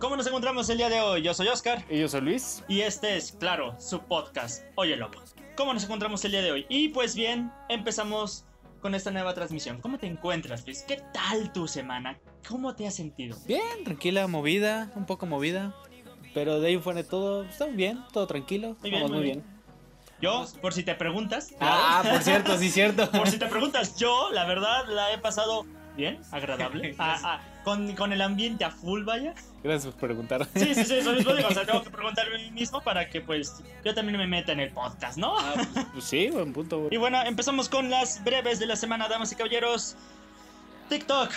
¿cómo nos encontramos el día de hoy? Yo soy Oscar. Y yo soy Luis. Y este es, claro, su podcast, Oye Lobo. ¿Cómo nos encontramos el día de hoy? Y pues bien, empezamos con esta nueva transmisión. ¿Cómo te encuentras, Luis? ¿Qué tal tu semana? ¿Cómo te has sentido? Bien, tranquila, movida, un poco movida. Pero de ahí fuera de todo, estamos bien, todo tranquilo. Muy bien, vamos muy muy bien. bien. Yo, por si te preguntas. Ah, claro, por cierto, sí, cierto. por si te preguntas, yo, la verdad, la he pasado bien, agradable. Ah, ah, con, con el ambiente a full, vaya. Gracias por preguntar. Sí, sí, sí, eso mismo digo. O sea, tengo que preguntarme a mí mismo para que, pues, yo también me meta en el podcast, ¿no? Ah, pues, sí, buen punto. Y bueno, empezamos con las breves de la semana, damas y caballeros. TikTok.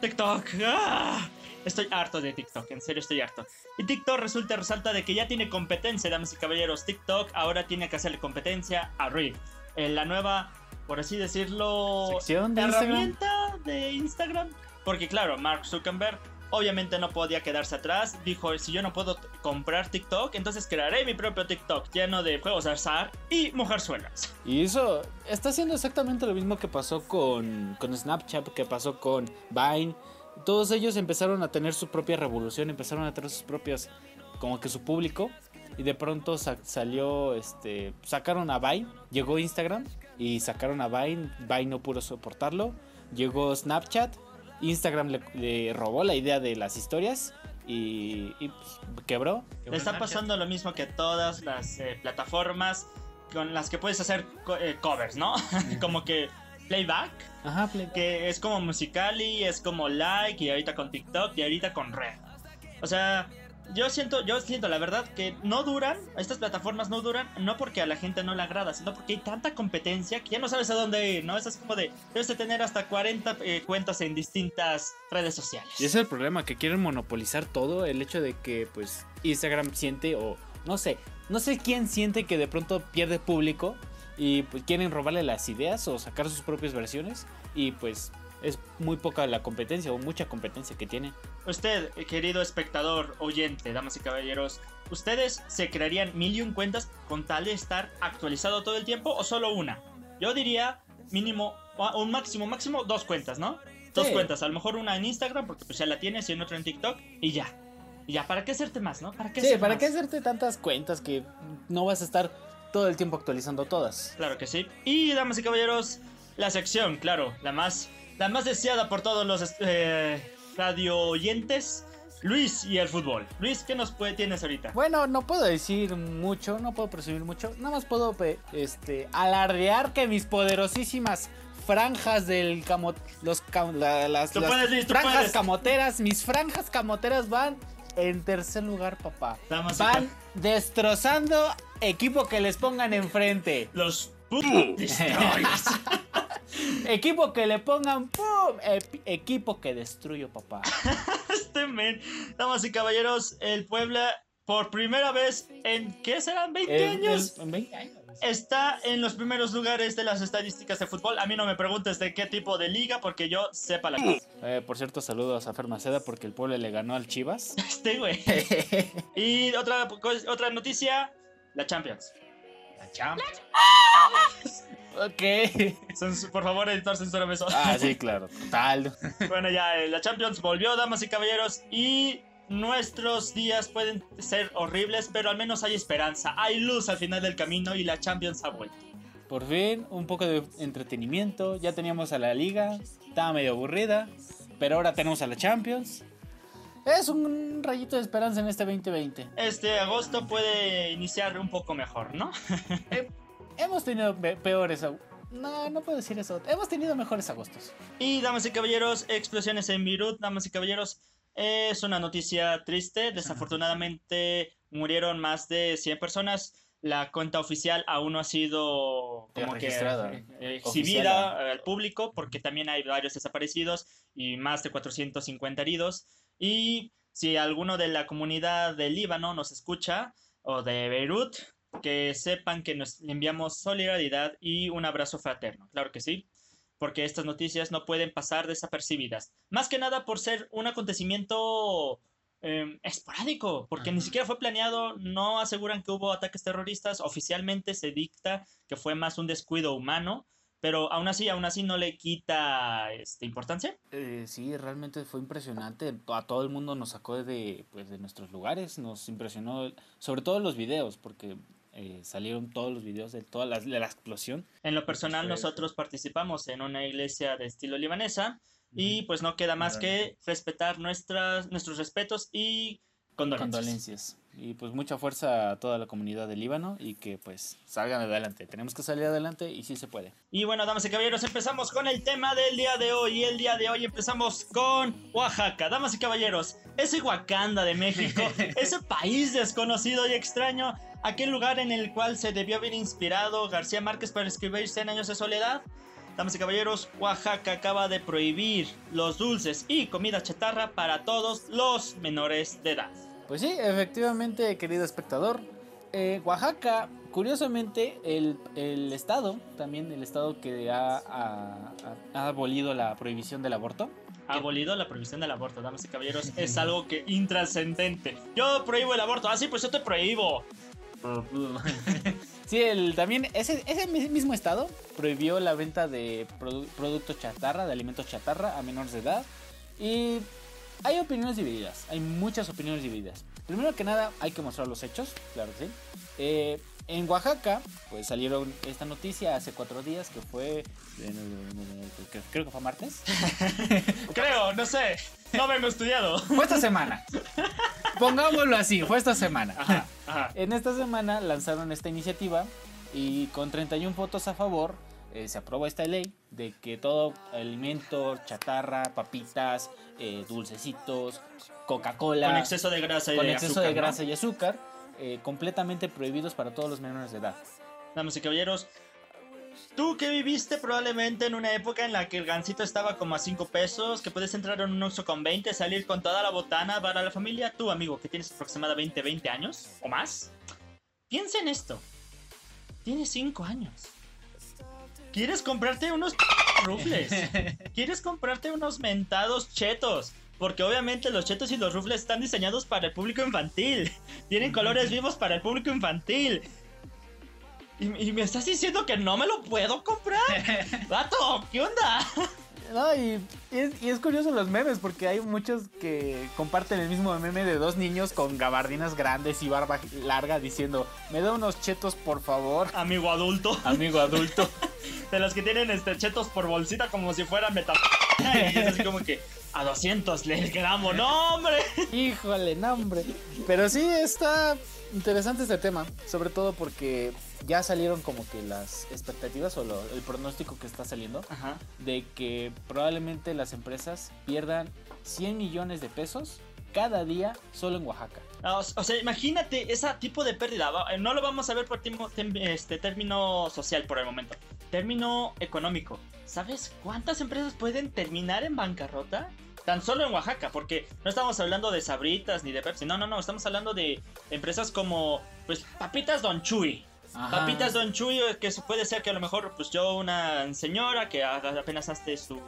TikTok. ¡Ah! Estoy harto de TikTok, en serio estoy harto. Y TikTok resulta resalta de que ya tiene competencia, damas y caballeros. TikTok ahora tiene que hacerle competencia a Reed. En la nueva, por así decirlo, Sección de Instagram. herramienta de Instagram. Porque claro, Mark Zuckerberg obviamente no podía quedarse atrás. Dijo, si yo no puedo comprar TikTok, entonces crearé mi propio TikTok lleno de juegos azar y mujerzuelas. Y eso está haciendo exactamente lo mismo que pasó con, con Snapchat, que pasó con Vine. Todos ellos empezaron a tener su propia revolución, empezaron a tener sus propias, como que su público. Y de pronto sa- salió, este, sacaron a Vine, llegó Instagram y sacaron a Vine. Vine no pudo soportarlo. Llegó Snapchat, Instagram le, le robó la idea de las historias y, y, pues, quebró. Le está pasando lo mismo que todas las eh, plataformas con las que puedes hacer co- eh, covers, ¿no? como que playback, Ajá, play- que es como Musicali, es como Like y ahorita con TikTok y ahorita con Red. O sea, yo siento, yo siento la verdad que no duran, estas plataformas no duran, no porque a la gente no le agrada, sino porque hay tanta competencia que ya no sabes a dónde ir, ¿no? Eso es como de, debes de tener hasta 40 eh, cuentas en distintas redes sociales. Y ese es el problema, que quieren monopolizar todo. El hecho de que, pues, Instagram siente, o no sé, no sé quién siente que de pronto pierde público y pues quieren robarle las ideas o sacar sus propias versiones. Y pues es muy poca la competencia o mucha competencia que tiene. Usted, eh, querido espectador, oyente, damas y caballeros, ¿ustedes se crearían mil y un cuentas con tal de estar actualizado todo el tiempo o solo una? Yo diría mínimo, o un máximo, máximo dos cuentas, ¿no? Dos cuentas, a lo mejor una en Instagram porque pues ya la tienes y en otra en TikTok y ya. Y ya, ¿para qué hacerte más, no? ¿Para qué Sí, ¿para más? qué hacerte tantas cuentas que no vas a estar todo el tiempo actualizando todas? Claro que sí. Y damas y caballeros, la sección, claro, la más, la más deseada por todos los eh, radio oyentes, Luis y el fútbol. Luis, ¿qué nos puede, tienes ahorita? Bueno, no puedo decir mucho, no puedo presumir mucho. Nada más puedo este, alardear que mis poderosísimas franjas del camot... Los cam- la- las, Tú las puedes, Luis, tú franjas puedes. camoteras, mis franjas camoteras van en tercer lugar, papá. Damas Van destrozando equipo que les pongan enfrente. Los destroyers. Equipo que le pongan ¡pum! Epi- equipo que destruyo, papá. este men. Damas y caballeros, el Puebla, por primera vez en, ¿qué serán? ¿20 El- años? el- en 20 años. Está en los primeros lugares de las estadísticas de fútbol. A mí no me preguntes de qué tipo de liga, porque yo sepa la cosa. Eh, por cierto, saludos a Fer Maceda porque el pueblo le ganó al Chivas. Este, güey. Y otra, co- otra noticia, la Champions. La Champions. Ok. Por favor, editor, censúrame eso. Ah, sí, claro. Total. Bueno, ya, eh, la Champions volvió, damas y caballeros, y nuestros días pueden ser horribles, pero al menos hay esperanza, hay luz al final del camino y la Champions ha vuelto. Por fin, un poco de entretenimiento. Ya teníamos a la liga. Estaba medio aburrida. Pero ahora tenemos a la Champions. Es un rayito de esperanza en este 2020. Este agosto puede iniciar un poco mejor, ¿no? Hemos tenido pe- peores. No, no puedo decir eso. Hemos tenido mejores agostos. Y damas y caballeros, explosiones en Beirut, damas y caballeros, es una noticia triste. Desafortunadamente murieron más de 100 personas. La cuenta oficial aún no ha sido como que Registrada. eh, eh, Oficial. exhibida al público porque también hay varios desaparecidos y más de 450 heridos. Y si alguno de la comunidad del Líbano nos escucha o de Beirut, que sepan que nos enviamos solidaridad y un abrazo fraterno. Claro que sí porque estas noticias no pueden pasar desapercibidas. Más que nada por ser un acontecimiento eh, esporádico, porque ni Ajá. siquiera fue planeado, no aseguran que hubo ataques terroristas, oficialmente se dicta que fue más un descuido humano, pero aún así, aún así no le quita este, importancia. Eh, sí, realmente fue impresionante. A todo el mundo nos sacó de, pues, de nuestros lugares, nos impresionó, sobre todo los videos, porque eh, salieron todos los videos de toda la, de la explosión. En lo personal, nosotros participamos en una iglesia de estilo libanesa y pues no queda más que respetar nuestras, nuestros respetos y condolencias. condolencias. Y pues mucha fuerza a toda la comunidad del Líbano y que pues salgan adelante. Tenemos que salir adelante y sí se puede. Y bueno, damas y caballeros, empezamos con el tema del día de hoy. Y el día de hoy empezamos con Oaxaca. Damas y caballeros, ese Wakanda de México, ese país desconocido y extraño, aquel lugar en el cual se debió haber inspirado García Márquez para escribir 100 años de soledad. Damas y caballeros, Oaxaca acaba de prohibir los dulces y comida chatarra para todos los menores de edad. Pues sí, efectivamente, querido espectador. Eh, Oaxaca, curiosamente, el, el, estado, también el estado que ha, ha, ha, abolido la prohibición del aborto. Ha abolido la prohibición del aborto, damas y caballeros, es algo que intrascendente. Yo prohíbo el aborto, así ah, pues yo te prohíbo. Sí, el, también ese, ese mismo estado prohibió la venta de produ productos chatarra, de alimentos chatarra a menores de edad. Y hay opiniones divididas, hay muchas opiniones divididas. Primero que nada, hay que mostrar los hechos, claro que sí. Eh, en Oaxaca, pues salieron esta noticia hace cuatro días que fue. creo que fue martes. creo, no sé. No me he estudiado. Fue esta semana. Pongámoslo así, fue esta semana. En esta semana lanzaron esta iniciativa y con 31 votos a favor eh, se aprobó esta ley de que todo alimento, chatarra, papitas, eh, dulcecitos, Coca-Cola. Con exceso de grasa y con exceso azúcar, de grasa y azúcar, eh, completamente prohibidos para todos los menores de edad. Damas y caballeros, tú que viviste probablemente en una época en la que el gansito estaba como a 5 pesos, que puedes entrar en un Oxxo con 20, salir con toda la botana para la familia, tú amigo que tienes aproximadamente 20 años o más, piensa en esto. Tienes 5 años ¿Quieres comprarte unos rufles? ¿Quieres comprarte unos mentados chetos? Porque obviamente los chetos y los rufles están diseñados para el público infantil. Tienen colores vivos para el público infantil. Y, me estás diciendo que no me lo puedo comprar. Vato, ¿qué onda? No, y, es, curioso los memes, porque hay muchos que comparten el mismo meme de dos niños con gabardinas grandes y barba larga diciendo, me da unos chetos por favor. Amigo adulto. Amigo adulto. de los que tienen este chetos por bolsita como si fueran metal. y es así como que a 200 el gramo, no hombre. Híjole, no hombre. Pero sí está interesante este tema, sobre todo porque ya salieron como que las expectativas o el pronóstico que está saliendo de que probablemente las empresas pierdan 100 millones de pesos cada día solo en Oaxaca. O, sea, imagínate ese tipo de pérdida. No lo vamos a ver por este término social por el momento. Término económico. ¿Sabes cuántas empresas pueden terminar en bancarrota? Tan solo en Oaxaca, porque no estamos hablando de sabritas ni de Pepsi. No, no, no. Estamos hablando de empresas como, pues, Papitas Don Chuy. Papitas Don Chuy, que puede ser que a lo mejor, pues yo, una señora que apenas hace sus,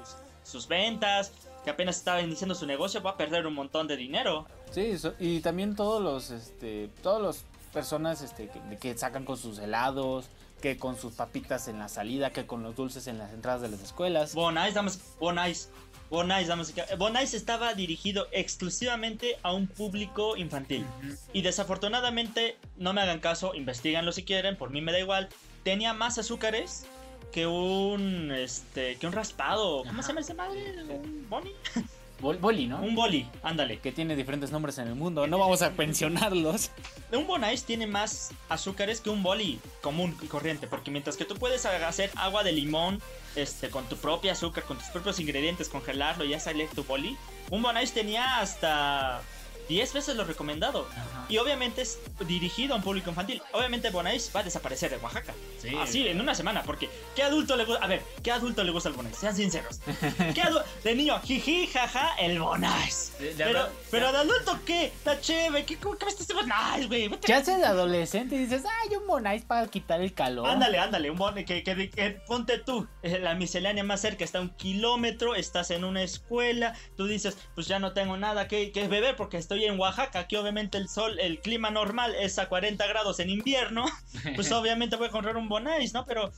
sus ventas, que apenas estaba iniciando su negocio, va a perder un montón de dinero. Sí, y también todos los, este, todos los personas este, que, que, sacan con sus helados, que con sus papitas en la salida, que con los dulces en las entradas de las escuelas. Damos, Bonais. Bonais, damos, Bonais estaba dirigido exclusivamente a un público infantil. Y desafortunadamente, no me hagan caso, investiganlo si quieren, por mí me da igual. Tenía más azúcares que un este que un raspado. ¿Cómo se llama ese madre? ¿Un boli, ¿no? Un boli, ándale. Que tiene diferentes nombres en el mundo. No vamos a pensionarlos. Un bonais tiene más azúcares que un boli común y corriente. Porque mientras que tú puedes hacer agua de limón este, con tu propio azúcar, con tus propios ingredientes, congelarlo y ya sale tu boli. Un bonais tenía hasta 10 veces lo recomendado. Y obviamente es dirigido a un público infantil. Obviamente Bonais va a desaparecer de Oaxaca. Así, en una semana. Porque, ¿qué adulto le gusta? A ver, ¿qué adulto le gusta el Bonais? Sean sinceros. ¿Qué de niño, jiji, jaja, el Bonais. Pero, pero de adulto, ¿qué? Está chévere. ¿Qué, ¿Cómo que me estás Bonais, güey? ¿Qué haces de adolescente y dices, ay, un Bonais para quitar el calor? Ándale, ándale. Un Bonais. Que, que, ponte tú. Eh, la miscelánea más cerca está a un kilómetro. Estás en una escuela. Tú dices, pues ya no tengo nada que, que beber porque estoy en Oaxaca, que obviamente el sol, el clima normal es a 40 grados en invierno, pues obviamente voy a comprar un Bonais, ¿no? Pero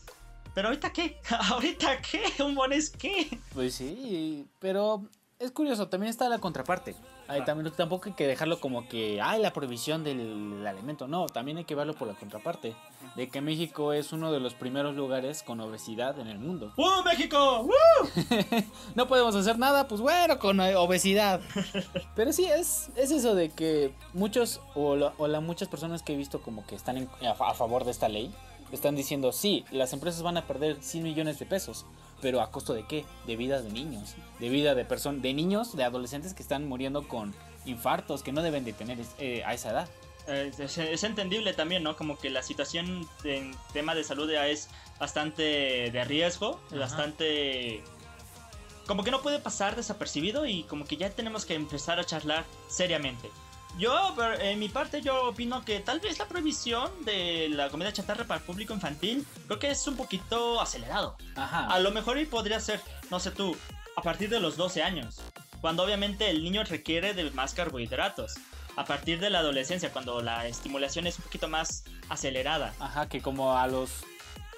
Pero ahorita qué? ¿Ahorita qué? ¿Un bones qué? Pues sí, pero es curioso, también está la contraparte. Ay, también, tampoco hay que dejarlo como que, ay, la prohibición del alimento. No, también hay que verlo por la contraparte. De que México es uno de los primeros lugares con obesidad en el mundo. ¡Uh, México! ¡Uh! no podemos hacer nada, pues bueno, con obesidad. Pero sí, es, es eso de que muchos, o, la, o la, muchas personas que he visto como que están en, a, a favor de esta ley, están diciendo, sí, las empresas van a perder 100 millones de pesos pero a costo de qué? De vidas de niños, de vida de personas, de niños, de adolescentes que están muriendo con infartos que no deben de tener eh, a esa edad. Es, es, es, entendible también, ¿no? Como que la situación en tema de salud ya es bastante de riesgo, Ajá. bastante... Como que no puede pasar desapercibido y como que ya tenemos que empezar a charlar seriamente. Yo, en mi parte, yo opino que tal vez la prohibición de la comida chatarra para el público infantil, creo que es un poquito acelerado. Ajá. A lo mejor y podría ser, no sé tú, a partir de los 12 años, cuando obviamente el niño requiere de más carbohidratos. A partir de la adolescencia, cuando la estimulación es un poquito más acelerada. Ajá, que como a los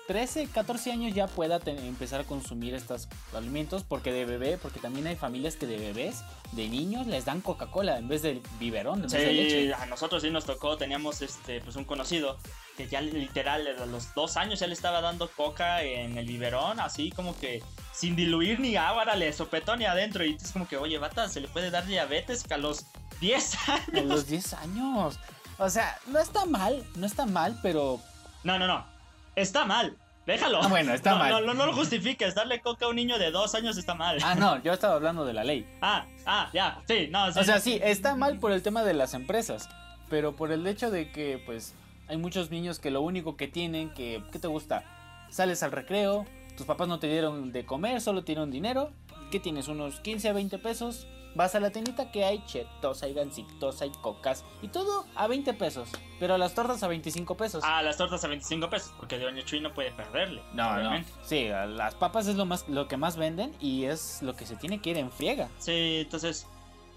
13, 14 años ya pueda empezar a consumir estos alimentos porque de bebé, porque también hay familias que de bebés, de niños les dan Coca-Cola en vez del biberón, en sí, vez de leche. a nosotros sí nos tocó, teníamos este pues un conocido que ya literal a los dos años ya le estaba dando coca en el biberón, así como que sin diluir ni agua, le sopetó ni adentro y es como que, oye, bata, se le puede dar diabetes a los 10 años. A los 10 años. O sea, no está mal, no está mal, pero... No, no, no. Está mal. Déjalo. Ah, bueno, está no, mal. No, no, no, lo justifiques. Darle coca a un niño de dos años está mal. Ah, no, yo estaba hablando de la ley. Ah, ah, ya, sí, no. Sí, o sea, sí, está mal por el tema de las empresas. Pero por el hecho de que, pues, hay muchos niños que lo único que tienen, que, ¿qué te gusta? Sales al recreo, tus papás no te dieron de comer, solo te dieron dinero. ¿Qué tienes? Unos 15 a 20 pesos. Vas a la tiendita que hay chetos, hay gancitos, hay cocas y todo a 20 pesos. Pero las tortas a 25 pesos. Ah, las tortas a 25 pesos, porque Doña Chuy no puede perderle. No, obviamente. no. Sí, las papas es lo más lo que más venden y es lo que se tiene que ir en friega. Sí, entonces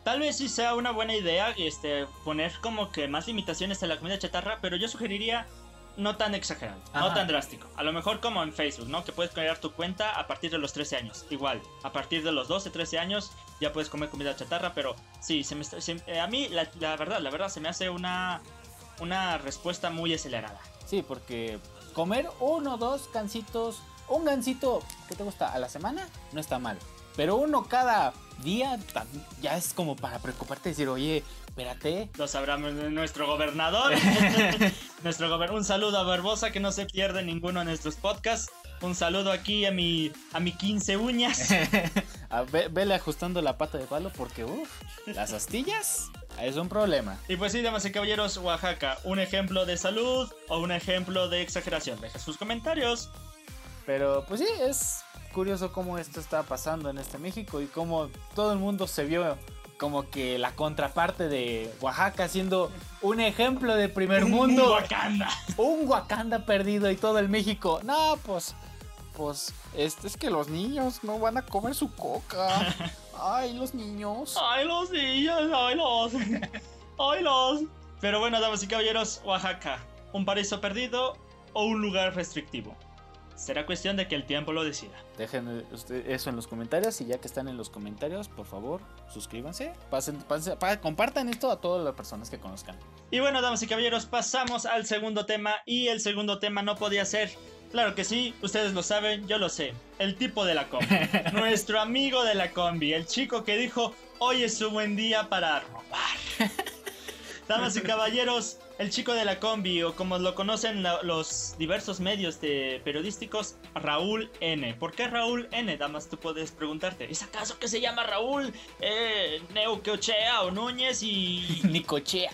tal vez sí sea una buena idea este poner como que más limitaciones a la comida chatarra, pero yo sugeriría no tan exagerado, Ajá. no tan drástico. A lo mejor como en Facebook, ¿no? Que puedes crear tu cuenta a partir de los 13 años. Igual, a partir de los 12, 13 años ya puedes comer comida chatarra, pero sí, se me, se, eh, a mí la, la, verdad, la verdad se me hace una, una respuesta muy acelerada. Sí, porque comer uno o dos gancitos, un gancito, ¿qué te gusta? ¿A la semana? No está mal. Pero uno cada día ya es como para preocuparte y decir, oye, espérate. Lo sabrá nuestro gobernador. nuestro gober un saludo a Barbosa que no se pierde ninguno de nuestros podcasts. Un saludo aquí a mi a mi 15 uñas. a ve, vele ajustando la pata de palo porque uff, las astillas es un problema. Y pues sí, damas y caballeros, Oaxaca, un ejemplo de salud o un ejemplo de exageración. Deja sus comentarios. Pero pues sí, es curioso cómo esto está pasando en este México y cómo todo el mundo se vio como que la contraparte de Oaxaca siendo un ejemplo de primer mundo. Un Wakanda. Un Wakanda perdido y todo el México. No, pues, pues, este es que los niños no van a comer su coca. Ay, los niños. Ay, los niños, ay, los. Ay, los. Pero bueno, damas y caballeros, Oaxaca, un paraíso perdido o un lugar restrictivo. Será cuestión de que el tiempo lo decida. Dejen eso en los comentarios y ya que están en los comentarios, por favor, suscríbanse, pasen, pasen, pasen, compartan esto a todas las personas que conozcan. Y bueno, damas y caballeros, pasamos al segundo tema y el segundo tema no podía ser, claro que sí, ustedes lo saben, yo lo sé, el tipo de la combi, nuestro amigo de la combi, el chico que dijo, hoy es un buen día para robar. Damas y caballeros, el chico de la combi, o como lo conocen los diversos medios de periodísticos, Raúl N. ¿Por qué Raúl N? Damas, tú puedes preguntarte, ¿es acaso que se llama Raúl eh, Neuqueochea o Núñez y... Nicochea?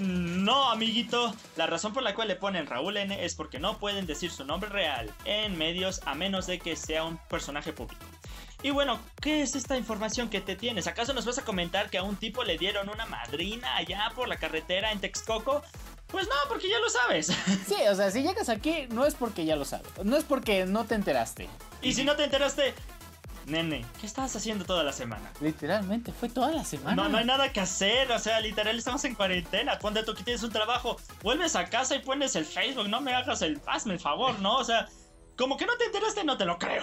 No, amiguito. La razón por la cual le ponen Raúl N es porque no pueden decir su nombre real en medios a menos de que sea un personaje público. Y bueno, ¿qué es esta información que te tienes? ¿Acaso nos vas a comentar que a un tipo le dieron una madrina allá por la carretera en Texcoco? Pues no, porque ya lo sabes. Sí, o sea, si llegas aquí no es porque ya lo sabes, no es porque no te enteraste. Y si no te enteraste, nene, ¿qué estabas haciendo toda la semana? Literalmente, fue toda la semana. No, no hay nada que hacer, o sea, literal estamos en cuarentena. Cuando tú tienes un trabajo, vuelves a casa y pones el Facebook, no me hagas el, hazme el favor, ¿no? O sea, como que no te enteraste, no te lo creo.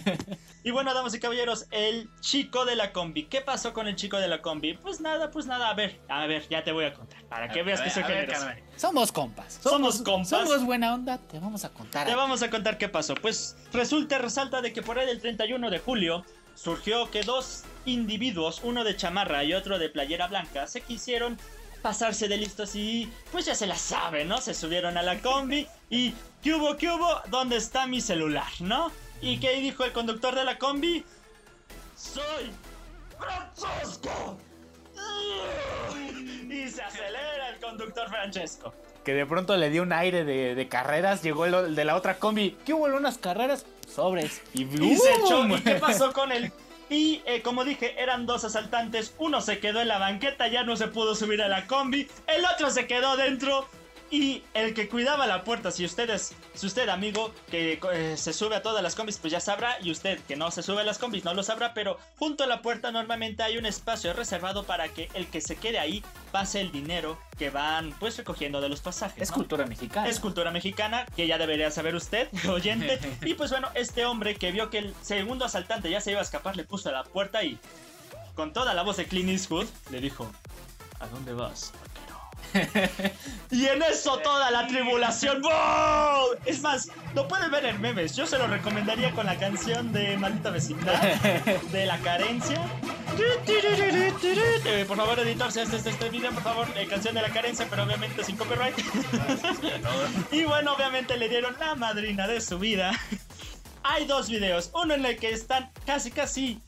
y bueno, damas y caballeros, el chico de la combi. ¿Qué pasó con el chico de la combi? Pues nada, pues nada. A ver, a ver, ya te voy a contar. Para que A veas ver, que soy ver, generoso. carnal. Somos compas. Somos compas. Somos buena onda. Te vamos a contar. Te vamos a contar qué pasó. Pues resulta, resalta de que por ahí del 31 de julio surgió que dos individuos, uno de chamarra y otro de playera blanca, se quisieron pasarse de listos y pues ya se la saben, ¿no? Se subieron a la combi y ¿qué hubo, qué hubo? ¿Dónde está mi celular, no? ¿Y qué dijo el conductor de la combi? Soy Francesco. Y se acelera el conductor Francesco. Que de pronto le dio un aire de, de carreras. Llegó el, el de la otra combi. ¿Qué hubo en unas carreras? Sobres. Y, Y se echó. ¿Y qué pasó con él? Y eh, como dije, eran dos asaltantes. Uno se quedó en la banqueta, ya no se pudo subir a la combi. El otro se quedó dentro. Y el que cuidaba la puerta, si ustedes, si usted amigo que eh, se sube a todas las combis, pues ya sabrá. Y usted que no se sube a las combis no lo sabrá. Pero junto a la puerta normalmente hay un espacio reservado para que el que se quede ahí pase el dinero que van pues recogiendo de los pasajes. Es ¿no? cultura mexicana. Es cultura mexicana, que ya debería saber usted, oyente. Y pues bueno, este hombre que vio que el segundo asaltante ya se iba a escapar, le puso a la puerta y con toda la voz de Clint Eastwood le dijo, ¿a dónde vas, vaquero?" y en eso toda la tribulación, ¡wow! Es más, lo pueden ver en memes. Yo se lo recomendaría con la canción de Maldita Vecindad, de La Carencia. Eh, por favor, editor, si haces este video, por favor, eh, canción de La Carencia, pero obviamente sin copyright. Y bueno, obviamente le dieron la madrina de su vida. Hay dos videos. Uno en el que están casi, casi.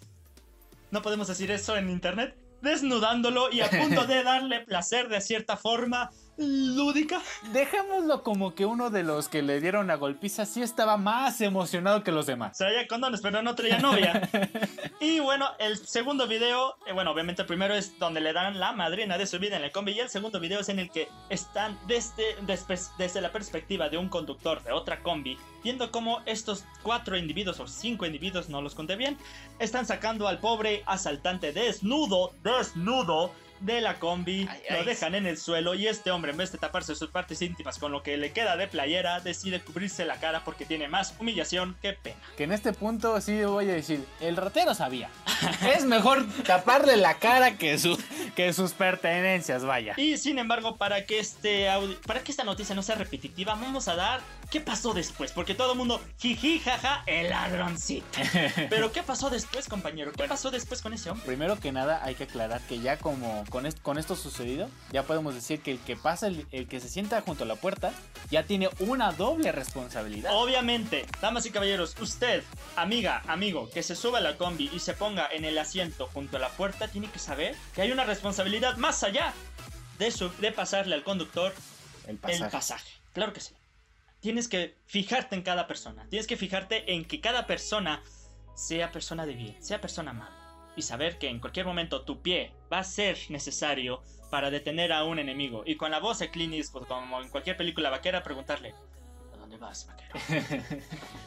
No podemos decir eso en internet. Desnudándolo y a punto de darle placer de cierta forma lúdica. Dejémoslo como que uno de los que le dieron la golpiza sí estaba más emocionado que los demás. Traía condones, pero no traía novia. Y bueno, el segundo video, eh, bueno, obviamente el primero es donde le dan la madrina de su vida en el combi. Y el segundo video es en el que están desde, despe- desde la perspectiva de un conductor de otra combi, viendo cómo estos cuatro individuos o cinco individuos, no los conté bien, están sacando al pobre asaltante desnudo, desnudo. De la combi, Ay, lo ay. dejan en el suelo y este hombre en vez de taparse sus partes íntimas con lo que le queda de playera, decide cubrirse la cara porque tiene más humillación que pena. Que en este punto sí voy a decir, el ratero sabía. es mejor taparle la cara que, su, que sus pertenencias, vaya. Y sin embargo, para que este audio, para que esta noticia no sea repetitiva, vamos a dar qué pasó después, porque todo el mundo jiji jaja el ladroncito. Pero qué pasó después, compañero? ¿Qué pasó después con ese hombre? Primero que nada hay que aclarar que ya como con, est- con esto sucedido, ya podemos decir que el que pasa, el, el que se sienta junto a la puerta, ya tiene una doble responsabilidad. Obviamente, damas y caballeros, usted, amiga, amigo, que se suba a la combi y se ponga en el asiento junto a la puerta, tiene que saber que hay una responsabilidad más allá de, su, de pasarle al conductor el pasaje. Claro que sí. Tienes que fijarte en cada persona. Tienes que fijarte en que cada persona sea persona de bien, sea persona amable. Y saber que en cualquier momento tu pie va a ser necesario para detener a un enemigo. Y con la voz de Clint Eastwood, como en cualquier película vaquera, preguntarle: ¿A dónde vas, vaquero?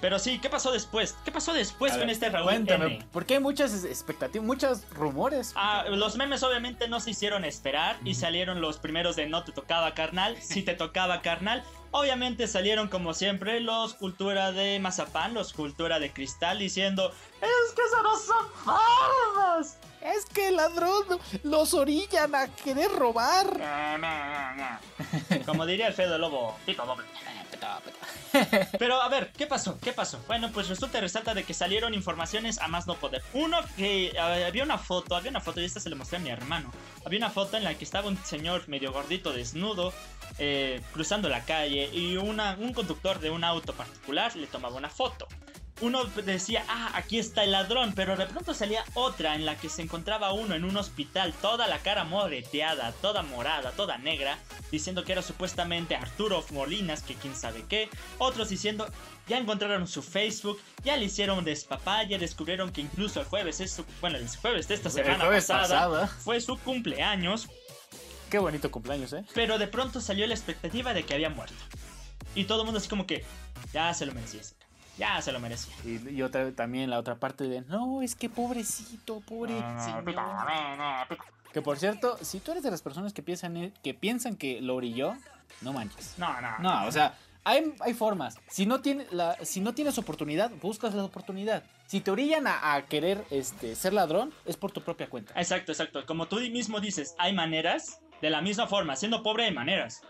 Pero sí, ¿qué pasó después? ¿Qué pasó después con este Raúl Cuéntame, N? porque hay muchas expectativas, muchos rumores. Ah, los memes obviamente no se hicieron esperar y salieron los primeros de no te tocaba carnal, si te tocaba carnal. Obviamente salieron como siempre los cultura de mazapán, los cultura de cristal diciendo es que eso no son formas. Es que el ladrón los orillan a querer robar. Como diría el Fedo Lobo, pico doble. Pero a ver, ¿qué pasó? ¿Qué pasó? Bueno, pues resulta y resalta de que salieron informaciones a más no poder. Uno, que eh, había una foto, había una foto, y esta se le mostré a mi hermano. Había una foto en la que estaba un señor medio gordito, desnudo, eh, cruzando la calle, y una, un conductor de un auto particular le tomaba una foto. Uno decía, ah, aquí está el ladrón, pero de pronto salía otra en la que se encontraba uno en un hospital, toda la cara moreteada, toda morada, toda negra, diciendo que era supuestamente Arturo Molinas, que quién sabe qué. Otros diciendo, ya encontraron su Facebook, ya le hicieron despapaya, descubrieron que incluso el jueves es su, bueno, el jueves de esta semana pasada fue su cumpleaños, Qué bonito cumpleaños, ¿eh? pero de pronto salió la expectativa de que había muerto. Y todo el mundo así como que, ya se lo merecía ya se lo merecía. Y, y otra también la otra parte de, no, es que pobrecito, pobre señor". Que por cierto, si tú eres de las personas que piensan, que piensan que lo orilló, no manches. No, no, No, o sea, Hay, hay formas. Si no, tiene la, si no tienes oportunidad, buscas la oportunidad. Si te orillan a, a querer este, ser ladrón, es por tu propia cuenta. Exacto, exacto. Como tú mismo dices, hay maneras. De la misma forma, siendo pobre hay maneras.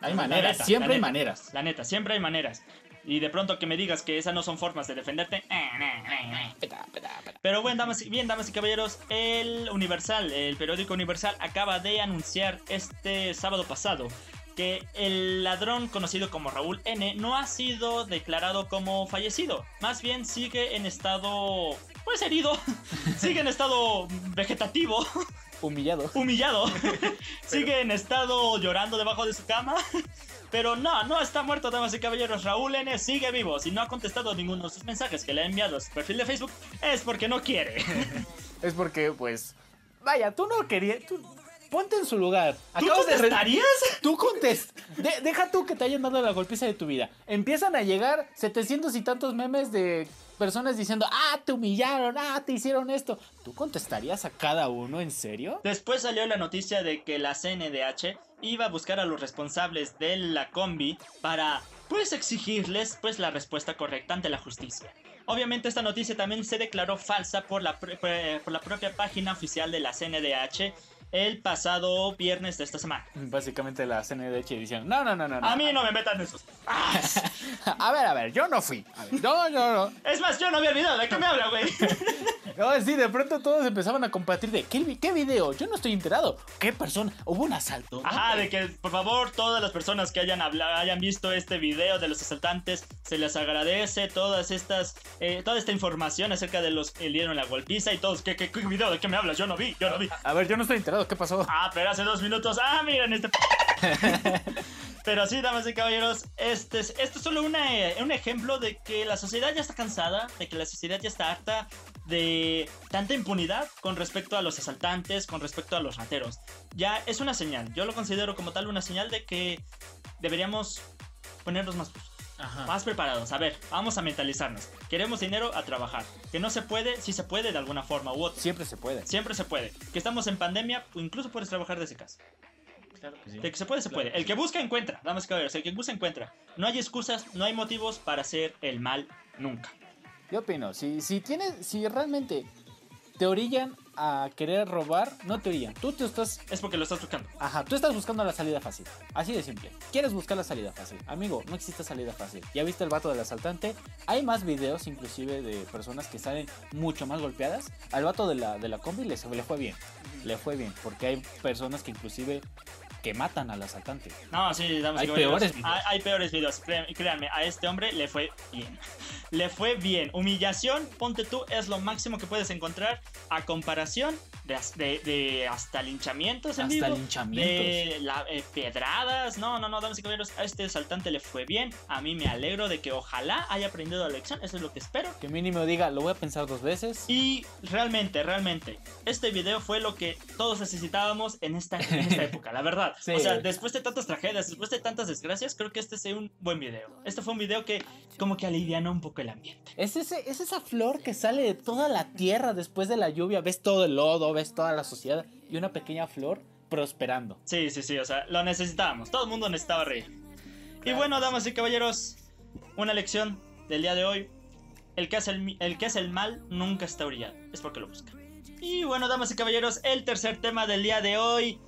Hay maneras, neta, siempre hay maneras. La neta, siempre hay maneras. Y de pronto que me digas que esas no son formas de defenderte. eh, Pero bueno, damas, y- bien, damas y caballeros, el Universal, el periódico Universal, acaba de anunciar este sábado pasado que el ladrón conocido como Raúl N no ha sido declarado como fallecido. Más bien sigue en estado, pues herido, sigue en estado vegetativo, Humillado. humillado, sigue en estado llorando debajo de su cama. Pero no, no está muerto, damas y caballeros. Raúl N sigue vivo. Si no ha contestado ninguno de sus mensajes que le ha enviado a su perfil de Facebook, es porque no quiere. Es porque, pues. Vaya, tú no querías. tú- ponte en su lugar. ¿Tú Acabas de re- contestarías? Tú contest. de- deja tú que te hayan dado la golpiza de tu vida. Empiezan a llegar 700 y tantos memes de personas diciendo, ah, te humillaron, ah, te hicieron esto. ¿Tú contestarías a cada uno en serio? Después salió la noticia de que la CNDH iba a buscar a los responsables de la combi para, pues, exigirles, pues, la respuesta correcta ante la justicia. Obviamente esta noticia también se declaró falsa por la, pre- por la propia página oficial de la CNDH el pasado viernes de esta semana. Básicamente la CNDH diciendo, no, no, no, no. no. A mí no me metan esos. ¡Ah! A ver, a ver, yo no fui. A ver, no, no, no. Es más, yo no había olvidado de qué me habla, güey. No, sí, de pronto todos empezaban a compartir de, ¿qué, qué video? Yo no estoy enterado. ¿Qué persona? ¿Hubo un asalto? Ajá, de que por favor todas las personas que hayan habla- hayan visto este video de los asaltantes se les agradece todas estas eh, toda esta información acerca de los que dieron la golpiza y todos ¿qué, qué, qué video de qué me hablas? Yo no vi, yo no vi. A ver, yo no estoy enterado. ¿Qué pasó? Ah, pero hace dos minutos. Ah, miren este. Pero sí, damas y caballeros, este es, esto es solo una, eh, un ejemplo de que la sociedad ya está cansada, de que la sociedad ya está harta de tanta impunidad con respecto a los asaltantes, con respecto a los rateros. Ya es una señal, yo lo considero como tal una señal de que deberíamos ponernos más, Ajá. más preparados. A ver, vamos a mentalizarnos. Queremos dinero a trabajar. Que no se puede, si se puede de alguna forma u otra. Siempre se puede. Siempre se puede. Que estamos en pandemia, incluso puedes trabajar desde casa. Claro que sí. De que se puede, se Claro. puede. El que busca, encuentra. Damas y caballeros, el que busca, encuentra. No hay excusas, no hay motivos para hacer el mal nunca. Yo opino, si, si tienes, si realmente te orillan a querer robar, no te orillan. Tú te estás, Es porque lo estás buscando. ajá, tú estás buscando la salida fácil. Así de simple. Quieres buscar la salida fácil. Amigo, no existe salida fácil. ¿Ya viste el vato del asaltante? Hay más videos inclusive de personas que salen mucho más golpeadas. Al vato de la, de la combi le, le fue bien. Le fue bien. Porque hay personas que inclusive que matan al asaltante. No, sí, damas Hay peores videos. Hay, hay peores videos. Créan- Créanme, a este hombre le fue bien. Le fue bien. Humillación, ponte tú, es lo máximo que puedes encontrar a comparación de, de- de hasta linchamientos en Hasta vivo. linchamientos. De la- eh, pedradas. No, no, no, damas y caballeros. A este asaltante le fue bien. A mí me alegro de que ojalá haya aprendido la lección. Eso es lo que espero. Que mínimo diga, lo voy a pensar dos veces. Y realmente, realmente, este video fue lo que todos necesitábamos en esta, en esta época, la verdad. Sí. O sea, después de tantas tragedias, después de tantas desgracias, creo que este es un buen video. Este fue un video que como que alivianó un poco el ambiente. Es, ese, es esa flor que sale de toda la tierra después de la lluvia. Ves todo el lodo, ves toda la sociedad y una pequeña flor prosperando. Sí, sí, sí, o sea, lo necesitábamos. Todo el mundo necesitaba reír. Y bueno, damas y caballeros, una lección del día de hoy. El que hace el, el que hace el mal nunca está orillado. Es porque lo busca. Y bueno, damas y caballeros, el tercer tema del día de hoy.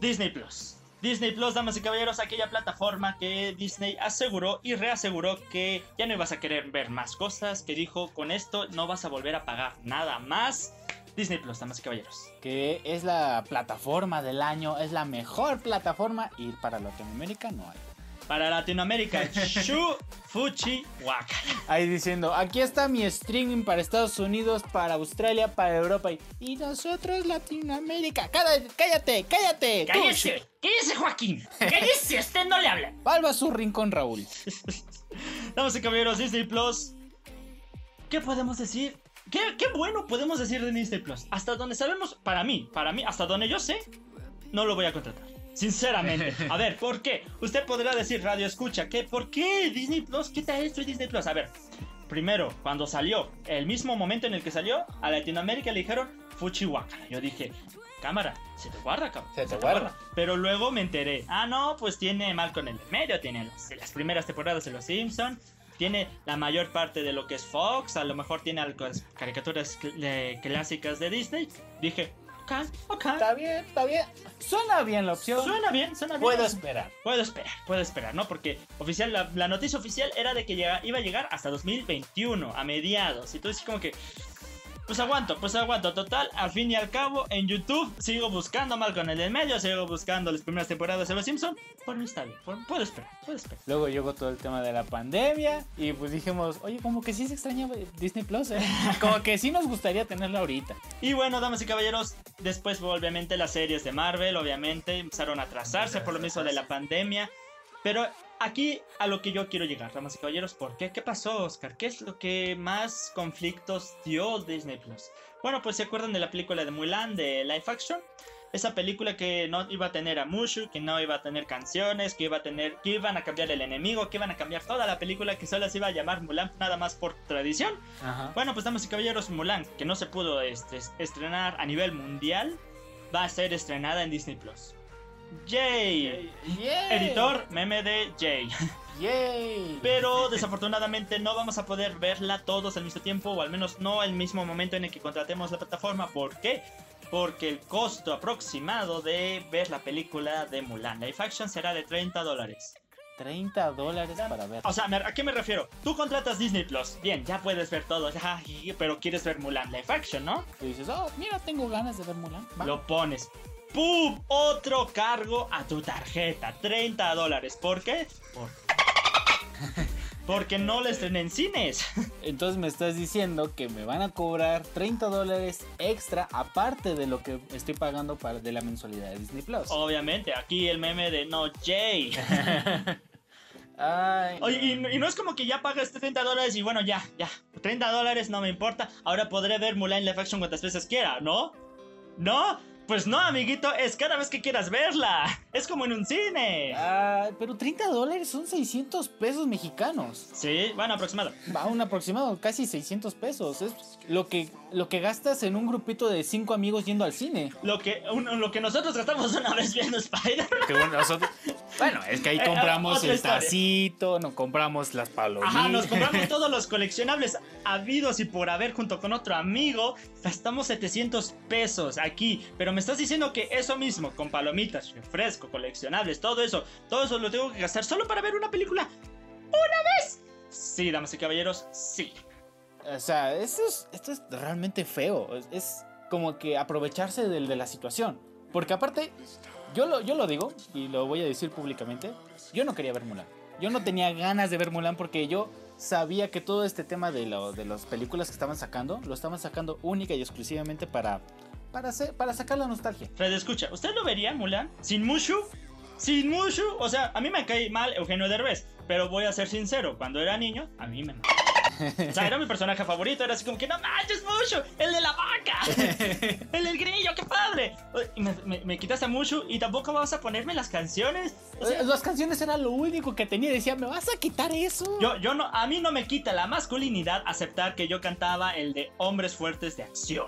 Disney Plus. Disney Plus, damas y caballeros, aquella plataforma que Disney aseguró y reaseguró que ya no ibas a querer ver más cosas, que dijo con esto no vas a volver a pagar nada más. Disney Plus, damas y caballeros. Que es la plataforma del año, es la mejor plataforma y para Latinoamérica no hay. Para Latinoamérica, Shu Fuchi Waka. Ahí diciendo, aquí está mi streaming para Estados Unidos, para Australia, para Europa y, y nosotros Latinoamérica. Cállate, cállate, cállate. ¡Cállese! ¡Cállese, Joaquín! ¡Cállese! ¡Usted no le habla! Palma su rincón, Raúl. Damas y caballeros, Disney Plus. ¿Qué podemos decir? ¿Qué, qué bueno podemos decir de Disney Plus? Hasta donde sabemos, para mí, para mí, hasta donde yo sé, no lo voy a contratar. Sinceramente. A ver, ¿por qué? Usted podrá decir, radio escucha, ¿qué? ¿Por qué Disney Plus? ¿Qué tal esto Disney Plus? A ver, primero, cuando salió, el mismo momento en el que salió, a Latinoamérica le dijeron Fuchihuacana. Yo dije, cámara, se te guarda, cabrón. Se te guarda. Pero luego me enteré, ah, no, pues tiene Malcolm en el medio, tiene los- las primeras temporadas de Los Simpson, tiene la mayor parte de lo que es Fox, a lo mejor tiene algunas caricaturas cl- clásicas de Disney. Dije, ok, ok. Está bien, está bien. Suena bien la opción. Suena bien, suena bien. Puedo esperar. Puedo esperar, puedo esperar, ¿no? Porque oficial, la, la noticia oficial era de que llega- iba a llegar hasta 2021, a mediados. Y tú dices como que, pues aguanto, pues aguanto. Total, al fin y al cabo, en YouTube sigo buscando mal con el del medio, sigo buscando las primeras temporadas de Los Simpson. Por mí está bien, por- puedo esperar, puedo esperar. Luego llegó todo el tema de la pandemia y pues dijimos, oye, como que sí se extraña Disney Plus, ¿eh? Como que sí nos gustaría tenerlo ahorita. Y bueno, damas y caballeros, después obviamente las series de Marvel, obviamente, empezaron a atrasarse por lo mismo de la pandemia. Pero aquí a lo que yo quiero llegar, damas y caballeros, ¿por qué? ¿Qué pasó, Oscar? ¿Qué es lo que más conflictos dio Disney Plus? Bueno, pues se acuerdan de la película de Mulan de live action. Esa película que no iba a tener a Mushu, que no iba a tener canciones, que iba a tener, que iban a cambiar el enemigo, que iban a cambiar toda la película, que solo se iba a llamar Mulan nada más por tradición. Ajá. Bueno, pues damas y caballeros, Mulan, que no se pudo este, estrenar a nivel mundial, va a ser estrenada en Disney Plus. Yay. Editor, meme de Jay. Yay. Pero desafortunadamente no vamos a poder verla todos al mismo tiempo, o al menos no al mismo momento en el que contratemos la plataforma. ¿Por qué? Porque el costo aproximado de ver la película de Mulan Live Action será de 30 dólares. 30 dólares para ver. O sea, ¿a qué me refiero? Tú contratas Disney Plus, bien, ya puedes ver todo, pero quieres ver Mulan Live Action, ¿no? Y dices, oh, mira, tengo ganas de ver Mulan. Va. Lo pones. ¡Pum! Otro cargo a tu tarjeta. 30 dólares. ¿Por qué? Por- Porque no la estrené en cines. Entonces me estás diciendo que me van a cobrar 30 dólares extra aparte de lo que estoy pagando para, de la mensualidad de Disney Plus. Obviamente, aquí el meme de no, Jay. Ay, Oye, y, y no es como que ya pagas 30 dólares y bueno, ya, ya. 30 dólares no me importa. Ahora podré ver Mulan Live Action cuantas veces quiera, ¿no? ¿No? Pues no, amiguito, es cada vez que quieras verla. Es como en un cine. Ay, pero 30 dólares son 600 pesos mexicanos. Sí, bueno, aproximado. Va un aproximado, casi 600 pesos. Es lo que, lo que gastas en un grupito de 5 amigos yendo al cine. Lo que, un- lo que nosotros gastamos una vez viendo Spider. Que bueno, nosotros- bueno, es que ahí Eh, compramos el historia. tacito, no compramos las palomitas. Ajá, nos compramos todos los coleccionables habidos y por haber junto con otro amigo. Gastamos 700 pesos aquí. Pero me estás diciendo que eso mismo, con palomitas, refresco, coleccionables, todo eso, todo eso lo tengo que gastar solo para ver una película una vez. Sí, damas y caballeros, sí. O sea, esto es, esto es realmente feo. Es, como que aprovecharse del, de la situación. Porque aparte, yo lo, yo lo digo y lo voy a decir públicamente. Yo no quería ver Mulan. Yo no tenía ganas de ver Mulan porque yo sabía que todo este tema de, lo- de las películas que estaban sacando, lo estaban sacando única y exclusivamente para, para, sacar la nostalgia. Fred, escucha, ¿usted lo vería, Mulan? ¿Sin Mushu? ¿Sin Mushu? O sea, a mí me cae mal Eugenio Derbez, pero voy a ser sincero, cuando era niño, a mí me... O sea, era mi personaje favorito, era así como que no manches Mushu, el de la vaca, el del grillo, qué padre. Y me, me- me quitaste a Mushu y tampoco vas a ponerme las canciones. O sea, Las canciones eran lo único que tenía. Decía, ¿me vas a quitar eso? yo, yo no, a mí no me quita la masculinidad aceptar que yo cantaba el de hombres fuertes de acción.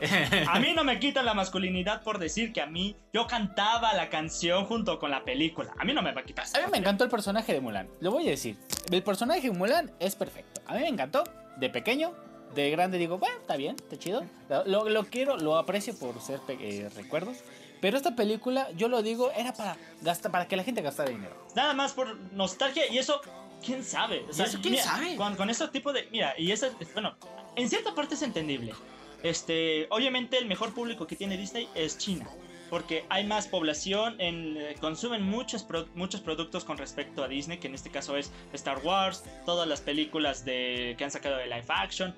A mí no me quita la masculinidad por decir que a mí yo cantaba la canción junto con la película. A mí no me va a quitar. A mí me encantó el personaje de Mulan. Lo voy a decir. El personaje de Mulan es perfecto. A mí me encantó. De pequeño, de grande digo, bueno, está bien, está chido. Lo, lo quiero, lo aprecio por ser eh, recuerdos. Pero esta película, yo lo digo, era para gastar, para que la gente gastara dinero. Nada más por nostalgia y eso, quién sabe. O sea, ¿Y eso quién mira, sabe? Con, con ese tipo de. Mira, y eso, es- bueno, en cierta parte es entendible. Este, obviamente el mejor público que tiene Disney es China. Porque hay más población, en, eh, consumen muchos, muchos productos con respecto a Disney, que en este caso es Star Wars, todas las películas de, que han sacado de live action,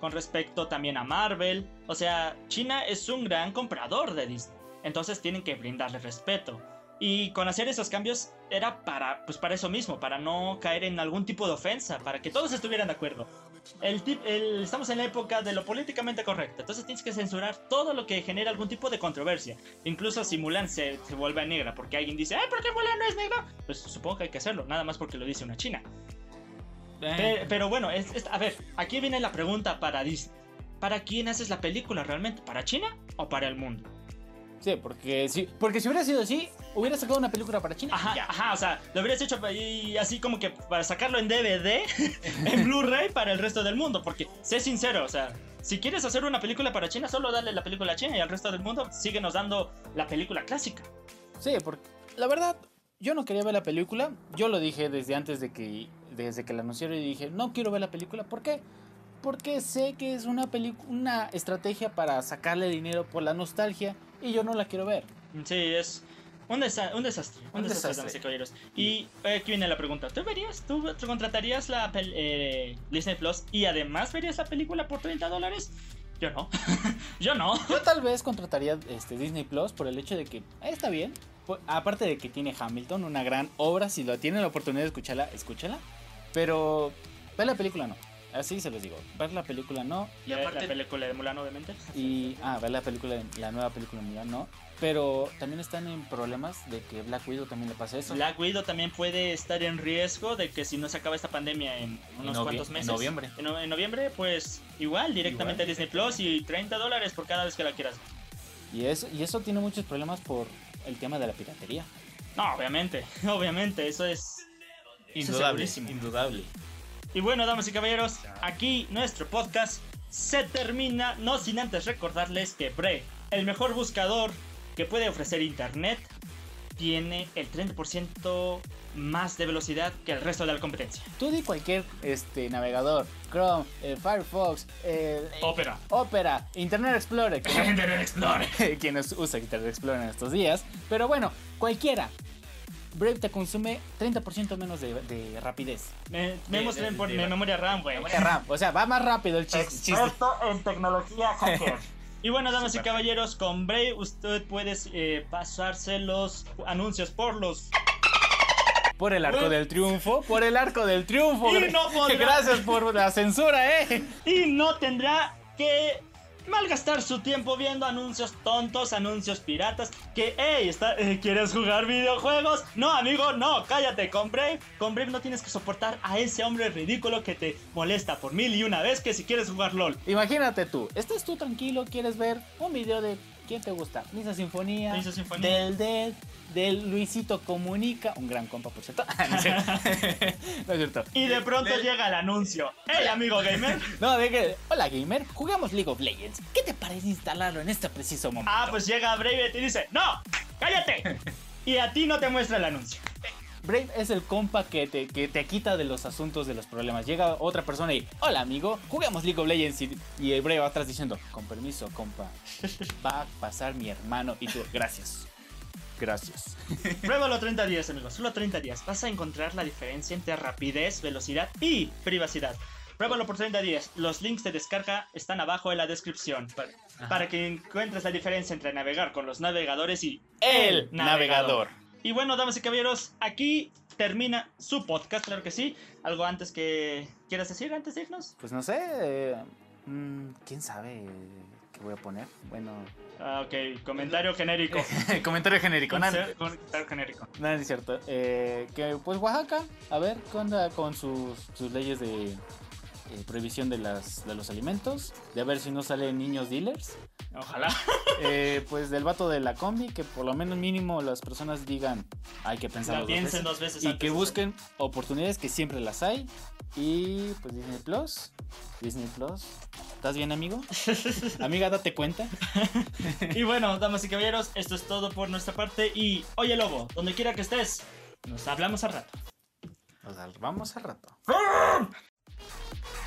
con respecto también a Marvel. O sea, China es un gran comprador de Disney. Entonces tienen que brindarle respeto. Y con hacer esos cambios era para, pues para eso mismo, para no caer en algún tipo de ofensa, para que todos estuvieran de acuerdo. El tip- el- estamos en la época de lo políticamente correcto, entonces tienes que censurar todo lo que genera algún tipo de controversia. Incluso si Mulan se, se vuelve negra porque alguien dice, ¡ay, ¿por qué Mulan no es negra? Pues supongo que hay que hacerlo, nada más porque lo dice una china. Pe- Pero, bueno, es- es- a ver, aquí viene la pregunta para Disney. ¿Para quién haces la película realmente? ¿Para China o para el mundo? Sí, porque si, porque si hubiera sido así, hubiera sacado una película para China. Ajá, Ya. ajá, o sea, lo hubieras hecho ahí así como que para sacarlo en DVD, en Blu-ray para el resto del mundo, porque sé sincero, o sea, si quieres hacer una película para China, solo dale la película a China y al resto del mundo síguenos dando la película clásica. Sí, porque la verdad, yo no quería ver la película. Yo lo dije desde antes de que, desde que la anunciaron y dije, no quiero ver la película. ¿Por qué? Porque sé que es una, una estrategia para sacarle dinero por la nostalgia y yo no la quiero ver. Sí, es un, desa- un desastre, un, Un desastre, desastre. y caballeros. Y eh, aquí viene la pregunta, ¿tú verías, tú contratarías la eh, Disney Plus y además verías la película por 30 dólares? Yo no, yo no. Yo tal vez contrataría este Disney Plus por el hecho de que eh, está bien. Aparte de que tiene Hamilton, una gran obra, si lo tienen la oportunidad de escucharla, escúchala. Pero ver la película no. Así se los digo. Ver la película no. Y aparte la película de Mulan, obviamente. Y, ah, ver la película, de- la nueva película de Mulan, no. Pero también están en problemas de que Black Widow también le pasa eso. Black Widow también puede estar en riesgo de que si no se acaba esta pandemia en unos cuantos en meses. noviembre. En, no- en noviembre, pues igual, directamente a Disney Plus y 30 dólares por cada vez que la quieras. Y eso, y eso tiene muchos problemas por el tema de la piratería. No, obviamente, obviamente, eso es... Indudable, indudable. Y bueno, damas y caballeros, aquí nuestro podcast se termina, no sin antes recordarles que Brave, el mejor buscador que puede ofrecer internet, tiene el 30% más de velocidad que el resto de la competencia. Tú di cualquier este, navegador, Chrome, eh, Firefox, eh, Opera. Opera, Internet Explorer, Internet Explorer. quien nos usa Internet Explorer en estos días. Pero bueno, cualquiera. Brave te consume 30% menos de, de rapidez. Me, me De- mostré de- por de- mi memoria RAM, güey. Memoria RAM. O sea, va más rápido el chis- chiste. Experto en tecnología hacker. Y bueno, damas y caballeros, con Brave usted puede eh, pasarse los anuncios por los Por el arco del triunfo. Por el arco del triunfo. Y no podrá- Gracias por la censura, eh. y no tendrá que malgastar su tiempo viendo anuncios tontos, anuncios piratas, que, hey, está, eh, ¿quieres jugar videojuegos? No, amigo, no, cállate, con Brave, con Brave no tienes que soportar a ese hombre ridículo que te molesta por mil y una vez que si quieres jugar LOL. Imagínate tú, estás tú tranquilo, quieres ver un video de quién te gusta, Misa Sinfonía, Misa Sinfonía. del Dead, del Luisito Comunica, un gran compa por cierto. no es cierto. No es cierto. Y de pronto llega el anuncio, hey, amigo gamer. No, de que, hola gamer, jugamos League of Legends. ¿Qué te parece instalarlo en este preciso momento? Ah, pues llega Brave y te dice, no, cállate. Y a ti no te muestra el anuncio. Brave es el compa que te, que te quita de los asuntos, de los problemas. Llega otra persona y, hola amigo, jugamos League of Legends. Y, y el Brave va atrás diciendo, con permiso, compa, va a pasar mi hermano. Y tú, gracias. Gracias. Pruébalo 30 días, amigos. Solo 30 días. Vas a encontrar la diferencia entre rapidez, velocidad y privacidad. Pruébalo por 30 días. Los links de descarga están abajo en la descripción. Para, para que encuentres la diferencia entre navegar con los navegadores y El navegador. Y bueno, damas y caballeros, aquí termina su podcast, claro que sí. ¿Algo antes que quieras decir antes de irnos? Pues no sé. eh, mm, ¿Quién sabe qué voy a poner? Bueno. Ah, ok, comentario genérico. Comentario genérico. Nada, Comentario genérico. nada, es cierto. Eh, que pues Oaxaca, a ver qué onda con sus, sus leyes de eh, prohibición de, las, de los alimentos. De a ver si no salen niños dealers. Ojalá. Eh, pues del vato de la combi, que por lo menos mínimo las personas digan, hay que pensar La piensen dos veces y antes que de- busquen oportunidades que siempre las hay. Y pues Disney Plus, Disney Plus. ¿Estás bien, amigo? Amiga, date cuenta. Y bueno, damas y caballeros, esto es todo por nuestra parte. Y oye, Lobo, donde quiera que estés, nos hablamos al rato. Nos vamos al rato. Thank you.